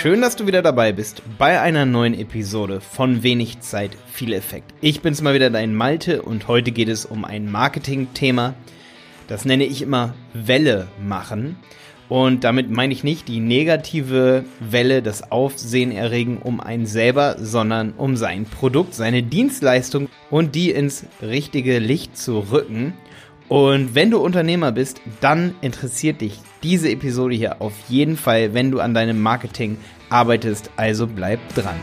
Schön, dass du wieder dabei bist bei einer neuen Episode von Wenig Zeit, viel Effekt. Ich bin's mal wieder dein Malte und heute geht es um ein Marketing-Thema. Das nenne ich immer Welle machen. Und damit meine ich nicht die negative Welle, das Aufsehen erregen um einen selber, sondern um sein Produkt, seine Dienstleistung und die ins richtige Licht zu rücken. Und wenn du Unternehmer bist, dann interessiert dich diese Episode hier auf jeden Fall, wenn du an deinem Marketing arbeitest. Also bleib dran.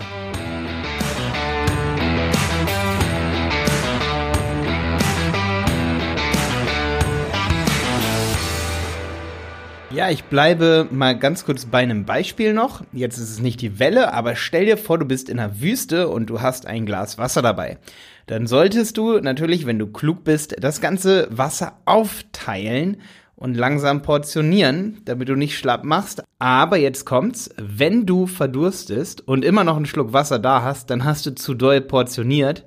Ja, ich bleibe mal ganz kurz bei einem Beispiel noch. Jetzt ist es nicht die Welle, aber stell dir vor, du bist in der Wüste und du hast ein Glas Wasser dabei. Dann solltest du natürlich, wenn du klug bist, das ganze Wasser aufteilen und langsam portionieren, damit du nicht schlapp machst. Aber jetzt kommt's, wenn du verdurstest und immer noch einen Schluck Wasser da hast, dann hast du zu doll portioniert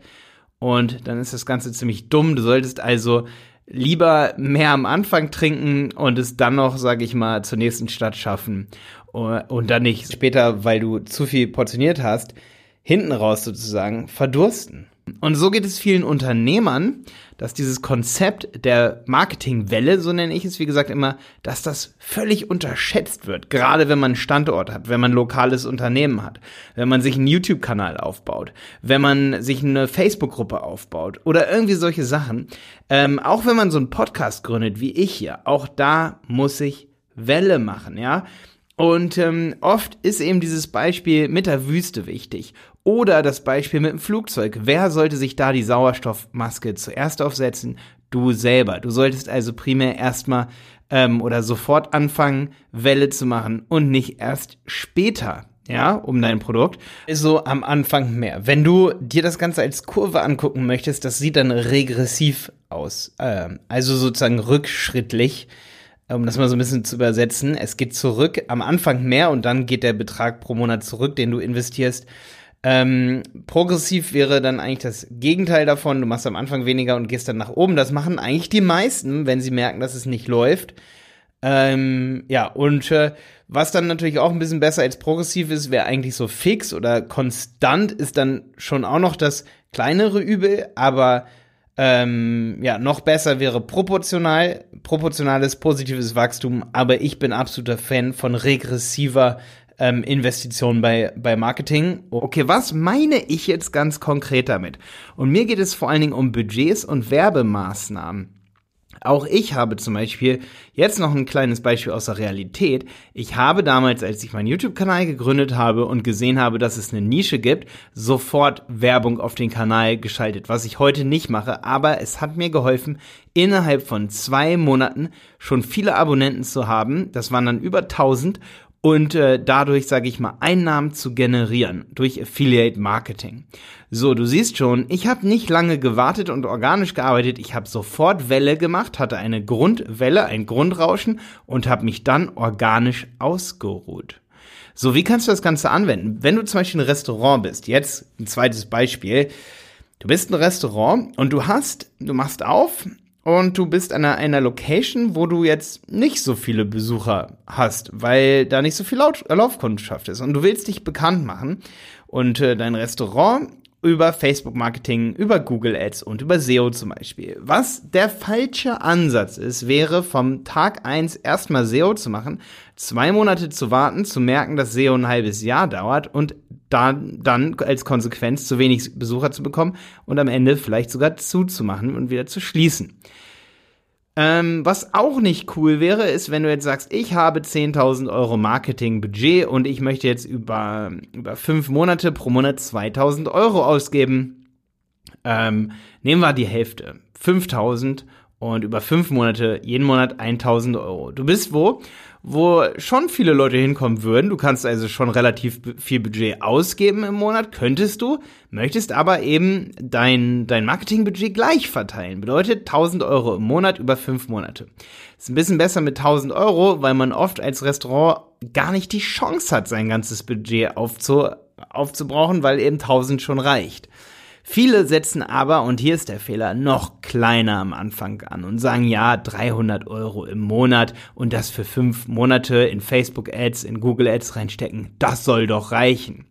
und dann ist das Ganze ziemlich dumm. Du solltest also lieber mehr am Anfang trinken und es dann noch, sag ich mal, zur nächsten Stadt schaffen und dann nicht später, weil du zu viel portioniert hast, hinten raus sozusagen verdursten. Und so geht es vielen Unternehmern, dass dieses Konzept der Marketingwelle, so nenne ich es wie gesagt immer, dass das völlig unterschätzt wird. Gerade wenn man einen Standort hat, wenn man ein lokales Unternehmen hat, wenn man sich einen YouTube-Kanal aufbaut, wenn man sich eine Facebook-Gruppe aufbaut oder irgendwie solche Sachen. Ähm, auch wenn man so einen Podcast gründet wie ich hier, auch da muss ich Welle machen, ja. Und ähm, oft ist eben dieses Beispiel mit der Wüste wichtig. Oder das Beispiel mit dem Flugzeug. Wer sollte sich da die Sauerstoffmaske zuerst aufsetzen? Du selber. Du solltest also primär erstmal ähm, oder sofort anfangen, Welle zu machen und nicht erst später. Ja, um dein Produkt. So am Anfang mehr. Wenn du dir das Ganze als Kurve angucken möchtest, das sieht dann regressiv aus. Ähm, also sozusagen rückschrittlich um das mal so ein bisschen zu übersetzen. Es geht zurück, am Anfang mehr und dann geht der Betrag pro Monat zurück, den du investierst. Ähm, progressiv wäre dann eigentlich das Gegenteil davon. Du machst am Anfang weniger und gehst dann nach oben. Das machen eigentlich die meisten, wenn sie merken, dass es nicht läuft. Ähm, ja, und äh, was dann natürlich auch ein bisschen besser als progressiv ist, wäre eigentlich so fix oder konstant ist dann schon auch noch das kleinere Übel, aber ähm, ja, noch besser wäre proportional, proportionales positives Wachstum, aber ich bin absoluter Fan von regressiver ähm, Investition bei, bei Marketing. Okay, was meine ich jetzt ganz konkret damit? Und mir geht es vor allen Dingen um Budgets und Werbemaßnahmen. Auch ich habe zum Beispiel jetzt noch ein kleines Beispiel aus der Realität. Ich habe damals, als ich meinen YouTube-Kanal gegründet habe und gesehen habe, dass es eine Nische gibt, sofort Werbung auf den Kanal geschaltet, was ich heute nicht mache. Aber es hat mir geholfen, innerhalb von zwei Monaten schon viele Abonnenten zu haben. Das waren dann über 1000 und äh, dadurch, sage ich mal, Einnahmen zu generieren durch Affiliate Marketing. So, du siehst schon, ich habe nicht lange gewartet und organisch gearbeitet. Ich habe sofort Welle gemacht, hatte eine Grundwelle, ein Grundrauschen und habe mich dann organisch ausgeruht. So, wie kannst du das Ganze anwenden? Wenn du zum Beispiel ein Restaurant bist, jetzt ein zweites Beispiel. Du bist ein Restaurant und du hast, du machst auf und du bist an einer, Location, wo du jetzt nicht so viele Besucher hast, weil da nicht so viel Lauf Laufkundschaft ist. Und du willst dich bekannt machen. Und äh, dein Restaurant über Facebook Marketing, über Google Ads und über SEO zum Beispiel. Was der falsche Ansatz ist, wäre vom Tag eins erstmal SEO zu machen, zwei Monate zu warten, zu merken, dass SEO ein halbes Jahr dauert und dann, dann als Konsequenz zu wenig Besucher zu bekommen und am Ende vielleicht sogar zuzumachen und wieder zu schließen. Ähm, was auch nicht cool wäre, ist, wenn du jetzt sagst, ich habe 10.000 Euro Marketingbudget und ich möchte jetzt über, über fünf Monate pro Monat 2.000 Euro ausgeben. Ähm, nehmen wir die Hälfte, 5.000 und über fünf Monate jeden Monat 1.000 Euro. Du bist wo? Wo schon viele Leute hinkommen würden. Du kannst also schon relativ viel Budget ausgeben im Monat, könntest du, möchtest aber eben dein, dein Marketingbudget gleich verteilen. Bedeutet 1000 Euro im Monat über fünf Monate. Ist ein bisschen besser mit 1000 Euro, weil man oft als Restaurant gar nicht die Chance hat, sein ganzes Budget aufzu, aufzubrauchen, weil eben 1000 schon reicht. Viele setzen aber, und hier ist der Fehler, noch kleiner am Anfang an und sagen, ja, 300 Euro im Monat und das für fünf Monate in Facebook Ads, in Google Ads reinstecken, das soll doch reichen.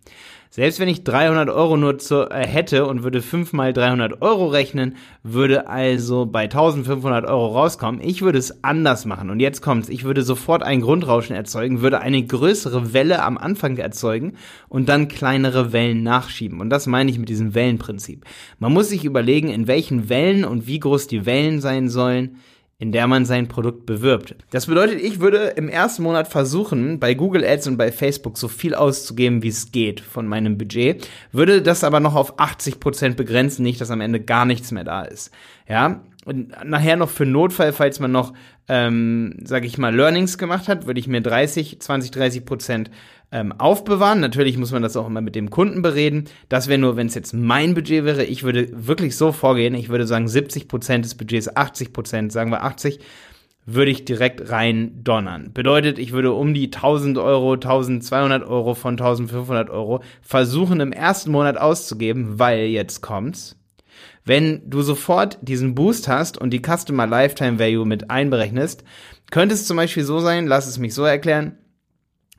Selbst wenn ich 300 Euro nur zu, äh, hätte und würde 5 mal 300 Euro rechnen, würde also bei 1500 Euro rauskommen. Ich würde es anders machen. Und jetzt kommt's. Ich würde sofort ein Grundrauschen erzeugen, würde eine größere Welle am Anfang erzeugen und dann kleinere Wellen nachschieben. Und das meine ich mit diesem Wellenprinzip. Man muss sich überlegen, in welchen Wellen und wie groß die Wellen sein sollen in der man sein Produkt bewirbt. Das bedeutet, ich würde im ersten Monat versuchen, bei Google Ads und bei Facebook so viel auszugeben, wie es geht von meinem Budget, würde das aber noch auf 80 Prozent begrenzen, nicht, dass am Ende gar nichts mehr da ist. Ja, und nachher noch für Notfall, falls man noch, ähm, sage ich mal, Learnings gemacht hat, würde ich mir 30, 20, 30 Prozent ähm, aufbewahren. Natürlich muss man das auch immer mit dem Kunden bereden. Das wäre nur, wenn es jetzt mein Budget wäre. Ich würde wirklich so vorgehen. Ich würde sagen, 70 Prozent des Budgets, 80 Prozent, sagen wir 80, würde ich direkt rein donnern. Bedeutet, ich würde um die 1000 Euro, 1200 Euro von 1500 Euro versuchen im ersten Monat auszugeben, weil jetzt kommt's. Wenn du sofort diesen Boost hast und die Customer Lifetime Value mit einberechnest, könnte es zum Beispiel so sein, lass es mich so erklären,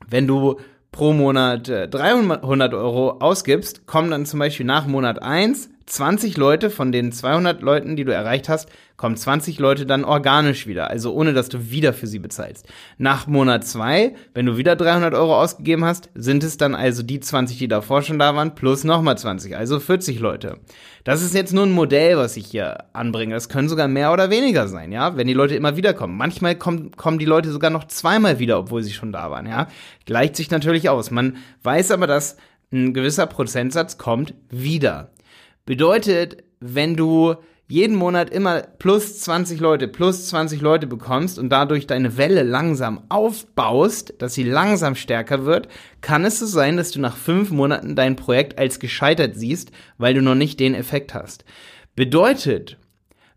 wenn du pro Monat 300 äh, Euro ausgibst, kommen dann zum Beispiel nach Monat 1 20 Leute von den 200 Leuten, die du erreicht hast, kommen 20 Leute dann organisch wieder, also ohne dass du wieder für sie bezahlst. Nach Monat 2, wenn du wieder 300 Euro ausgegeben hast, sind es dann also die 20, die davor schon da waren, plus nochmal 20, also 40 Leute. Das ist jetzt nur ein Modell, was ich hier anbringe. Das können sogar mehr oder weniger sein, ja, wenn die Leute immer wieder kommen. Manchmal kommen, kommen die Leute sogar noch zweimal wieder, obwohl sie schon da waren, ja. Gleicht sich natürlich aus. Man weiß aber, dass ein gewisser Prozentsatz kommt wieder. Bedeutet, wenn du jeden Monat immer plus 20 Leute, plus 20 Leute bekommst und dadurch deine Welle langsam aufbaust, dass sie langsam stärker wird, kann es so sein, dass du nach fünf Monaten dein Projekt als gescheitert siehst, weil du noch nicht den Effekt hast. Bedeutet,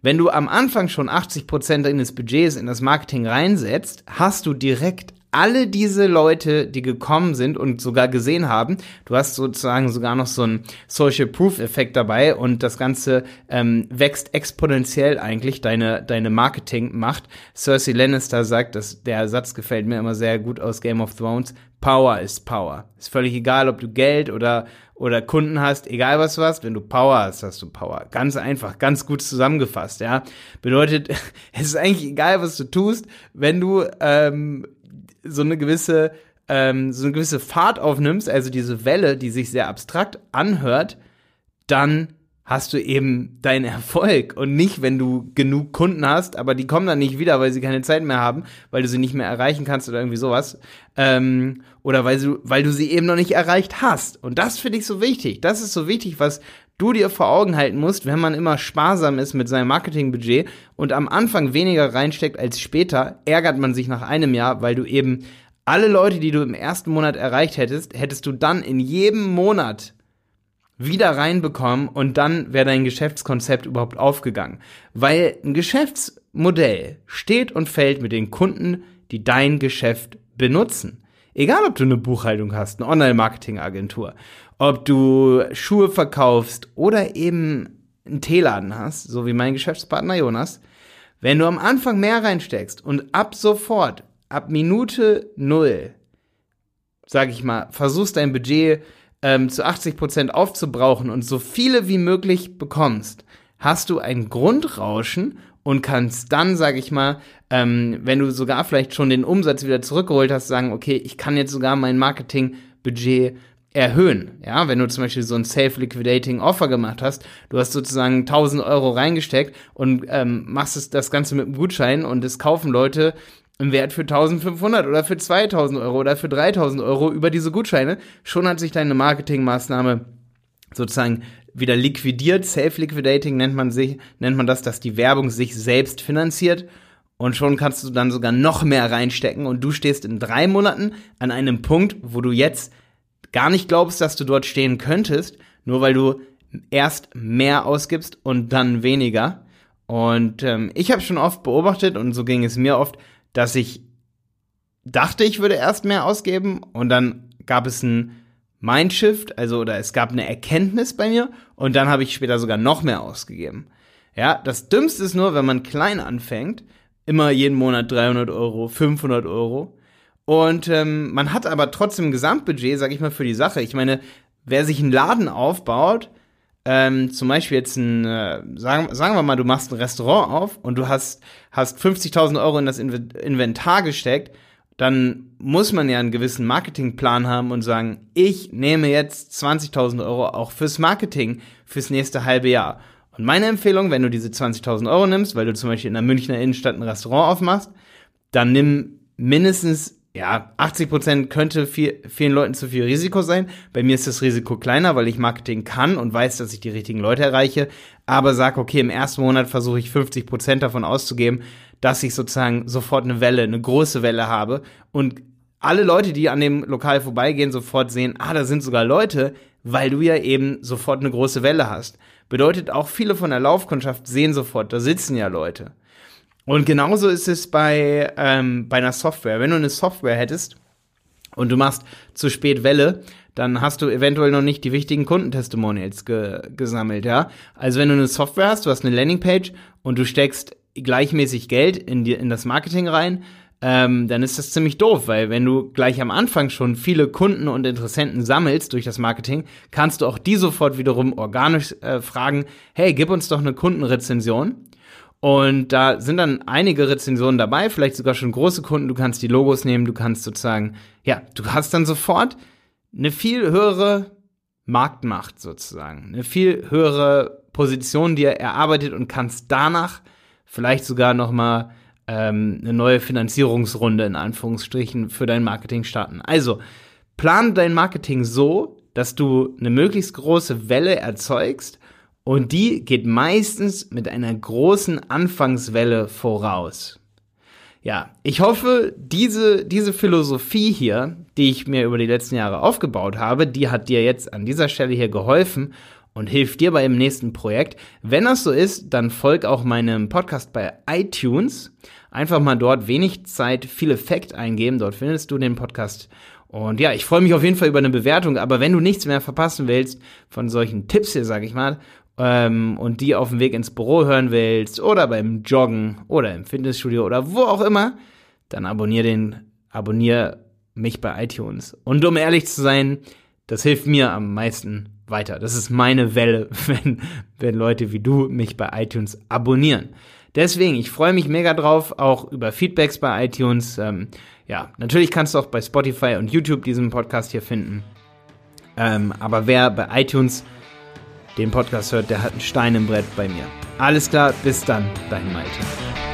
wenn du am Anfang schon 80% deines Budgets in das Marketing reinsetzt, hast du direkt alle diese Leute, die gekommen sind und sogar gesehen haben, du hast sozusagen sogar noch so einen Social Proof Effekt dabei und das Ganze ähm, wächst exponentiell eigentlich deine deine Marketing macht. Cersei Lannister sagt, dass der Satz gefällt mir immer sehr gut aus Game of Thrones. Power ist Power. Ist völlig egal, ob du Geld oder oder Kunden hast, egal was du hast, wenn du Power hast, hast du Power. Ganz einfach, ganz gut zusammengefasst, ja. Bedeutet, es ist eigentlich egal, was du tust, wenn du ähm, so eine gewisse, ähm, so eine gewisse Fahrt aufnimmst, also diese Welle, die sich sehr abstrakt anhört, dann hast du eben deinen Erfolg und nicht, wenn du genug Kunden hast, aber die kommen dann nicht wieder, weil sie keine Zeit mehr haben, weil du sie nicht mehr erreichen kannst oder irgendwie sowas, ähm, oder weil du, weil du sie eben noch nicht erreicht hast. Und das finde ich so wichtig. Das ist so wichtig, was du dir vor Augen halten musst, wenn man immer sparsam ist mit seinem Marketingbudget und am Anfang weniger reinsteckt als später, ärgert man sich nach einem Jahr, weil du eben alle Leute, die du im ersten Monat erreicht hättest, hättest du dann in jedem Monat wieder reinbekommen und dann wäre dein Geschäftskonzept überhaupt aufgegangen. Weil ein Geschäftsmodell steht und fällt mit den Kunden, die dein Geschäft benutzen. Egal, ob du eine Buchhaltung hast, eine Online-Marketing-Agentur ob du Schuhe verkaufst oder eben einen Teeladen hast, so wie mein Geschäftspartner Jonas, wenn du am Anfang mehr reinsteckst und ab sofort, ab Minute null, sag ich mal, versuchst dein Budget ähm, zu 80 Prozent aufzubrauchen und so viele wie möglich bekommst, hast du ein Grundrauschen und kannst dann, sag ich mal, ähm, wenn du sogar vielleicht schon den Umsatz wieder zurückgeholt hast, sagen, okay, ich kann jetzt sogar mein Marketingbudget erhöhen. Ja, wenn du zum Beispiel so ein Self-Liquidating Offer gemacht hast, du hast sozusagen 1000 Euro reingesteckt und ähm, machst es, das Ganze mit einem Gutschein und es kaufen Leute im Wert für 1500 oder für 2000 Euro oder für 3000 Euro über diese Gutscheine. Schon hat sich deine Marketingmaßnahme sozusagen wieder liquidiert. Self-Liquidating nennt man sich, nennt man das, dass die Werbung sich selbst finanziert. Und schon kannst du dann sogar noch mehr reinstecken und du stehst in drei Monaten an einem Punkt, wo du jetzt gar nicht glaubst, dass du dort stehen könntest, nur weil du erst mehr ausgibst und dann weniger. Und ähm, ich habe schon oft beobachtet, und so ging es mir oft, dass ich dachte, ich würde erst mehr ausgeben und dann gab es einen Mindshift, also oder es gab eine Erkenntnis bei mir und dann habe ich später sogar noch mehr ausgegeben. Ja, das Dümmste ist nur, wenn man klein anfängt, immer jeden Monat 300 Euro, 500 Euro und ähm, man hat aber trotzdem ein Gesamtbudget, sag ich mal, für die Sache. Ich meine, wer sich einen Laden aufbaut, ähm, zum Beispiel jetzt ein, äh, sagen, sagen wir mal, du machst ein Restaurant auf und du hast, hast 50.000 Euro in das Inventar gesteckt, dann muss man ja einen gewissen Marketingplan haben und sagen, ich nehme jetzt 20.000 Euro auch fürs Marketing fürs nächste halbe Jahr. Und meine Empfehlung, wenn du diese 20.000 Euro nimmst, weil du zum Beispiel in der Münchner Innenstadt ein Restaurant aufmachst, dann nimm mindestens ja, 80 Prozent könnte viel, vielen Leuten zu viel Risiko sein. Bei mir ist das Risiko kleiner, weil ich Marketing kann und weiß, dass ich die richtigen Leute erreiche. Aber sag, okay, im ersten Monat versuche ich 50 Prozent davon auszugeben, dass ich sozusagen sofort eine Welle, eine große Welle habe und alle Leute, die an dem Lokal vorbeigehen, sofort sehen, ah, da sind sogar Leute, weil du ja eben sofort eine große Welle hast. Bedeutet auch, viele von der Laufkundschaft sehen sofort, da sitzen ja Leute. Und genauso ist es bei, ähm, bei einer Software. Wenn du eine Software hättest und du machst zu spät Welle, dann hast du eventuell noch nicht die wichtigen Kundentestimonials ge gesammelt, ja. Also wenn du eine Software hast, du hast eine Landingpage und du steckst gleichmäßig Geld in, die, in das Marketing rein, ähm, dann ist das ziemlich doof, weil wenn du gleich am Anfang schon viele Kunden und Interessenten sammelst durch das Marketing, kannst du auch die sofort wiederum organisch äh, fragen, hey, gib uns doch eine Kundenrezension. Und da sind dann einige Rezensionen dabei, vielleicht sogar schon große Kunden. Du kannst die Logos nehmen, du kannst sozusagen, ja, du hast dann sofort eine viel höhere Marktmacht sozusagen, eine viel höhere Position dir erarbeitet und kannst danach vielleicht sogar noch mal ähm, eine neue Finanzierungsrunde in Anführungsstrichen für dein Marketing starten. Also plan dein Marketing so, dass du eine möglichst große Welle erzeugst und die geht meistens mit einer großen Anfangswelle voraus. Ja, ich hoffe, diese, diese Philosophie hier, die ich mir über die letzten Jahre aufgebaut habe, die hat dir jetzt an dieser Stelle hier geholfen und hilft dir bei dem nächsten Projekt. Wenn das so ist, dann folg auch meinem Podcast bei iTunes. Einfach mal dort wenig Zeit, viel Effekt eingeben. Dort findest du den Podcast. Und ja, ich freue mich auf jeden Fall über eine Bewertung. Aber wenn du nichts mehr verpassen willst von solchen Tipps hier, sag ich mal, ähm, und die auf dem Weg ins Büro hören willst oder beim Joggen oder im Fitnessstudio oder wo auch immer, dann abonnier den, abonnier mich bei iTunes. Und um ehrlich zu sein, das hilft mir am meisten weiter. Das ist meine Welle, wenn, wenn Leute wie du mich bei iTunes abonnieren. Deswegen, ich freue mich mega drauf, auch über Feedbacks bei iTunes. Ähm, ja, natürlich kannst du auch bei Spotify und YouTube diesen Podcast hier finden. Ähm, aber wer bei iTunes den Podcast hört, der hat einen Stein im Brett bei mir. Alles klar, bis dann, dein Malte.